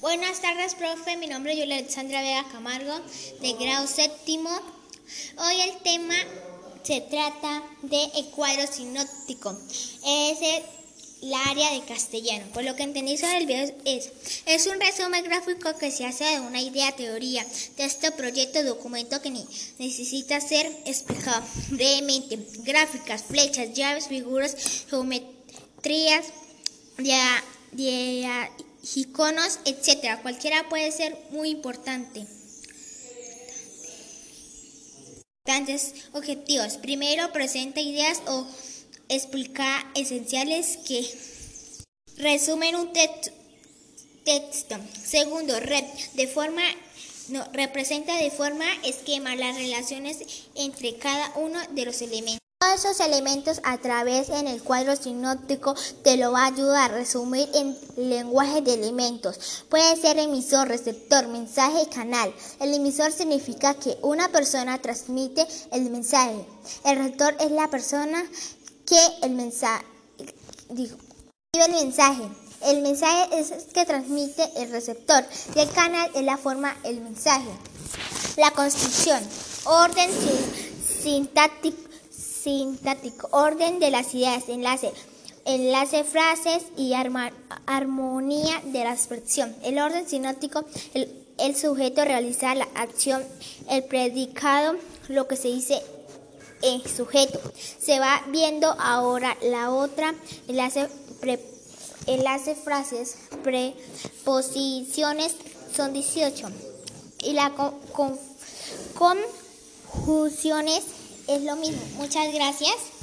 Buenas tardes, profe. Mi nombre es Julia Alexandra Vega Camargo, de grado séptimo. Hoy el tema se trata de cuadro sinóptico. Es el área de castellano. Por lo que entendí sobre el video es, es un resumen gráfico que se hace de una idea, teoría, texto, proyecto, documento que necesita ser explicado brevemente. Gráficas, flechas, llaves, figuras, geometrías, dia, iconos, etcétera. Cualquiera puede ser muy importante. Objetivos. Primero, presenta ideas o explica esenciales que resumen un texto. Segundo, red de forma no, representa de forma esquema las relaciones entre cada uno de los elementos. Esos elementos a través en el cuadro sinóptico te lo va a ayudar a resumir en lenguaje de elementos. Puede ser emisor, receptor, mensaje y canal. El emisor significa que una persona transmite el mensaje. El receptor es la persona que el mensaje digo, el mensaje. El mensaje es que transmite el receptor y el canal es la forma el mensaje. La construcción, orden sintáctico sintáctico, orden de las ideas, enlace, enlace, frases y armonía de la expresión. El orden sinóptico, el, sujeto realiza la acción, el predicado, lo que se dice el sujeto. Se va viendo ahora la otra, enlace, enlace frases, preposiciones son 18. Y la conjunciones es lo mismo. Muchas gracias.